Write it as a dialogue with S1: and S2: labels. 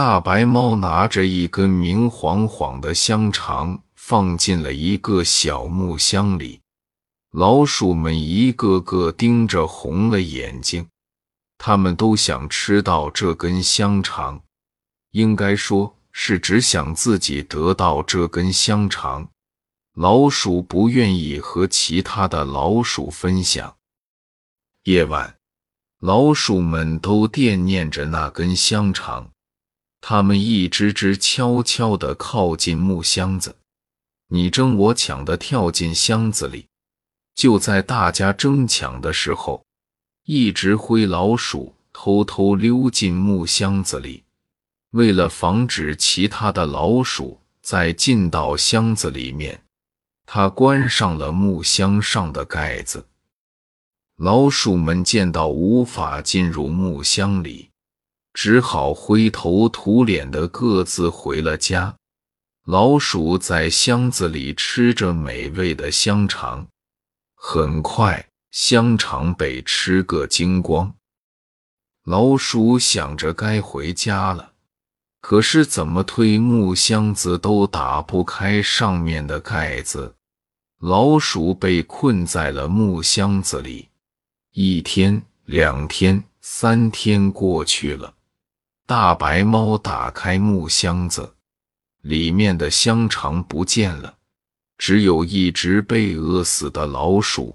S1: 大白猫拿着一根明晃晃的香肠，放进了一个小木箱里。老鼠们一个个盯着，红了眼睛。他们都想吃到这根香肠，应该说是只想自己得到这根香肠。老鼠不愿意和其他的老鼠分享。夜晚，老鼠们都惦念着那根香肠。他们一只只悄悄地靠近木箱子，你争我抢地跳进箱子里。就在大家争抢的时候，一只灰老鼠偷偷溜进木箱子里。为了防止其他的老鼠再进到箱子里面，它关上了木箱上的盖子。老鼠们见到无法进入木箱里。只好灰头土脸的各自回了家。老鼠在箱子里吃着美味的香肠，很快香肠被吃个精光。老鼠想着该回家了，可是怎么推木箱子都打不开上面的盖子。老鼠被困在了木箱子里。一天、两天、三天过去了。大白猫打开木箱子，里面的香肠不见了，只有一只被饿死的老鼠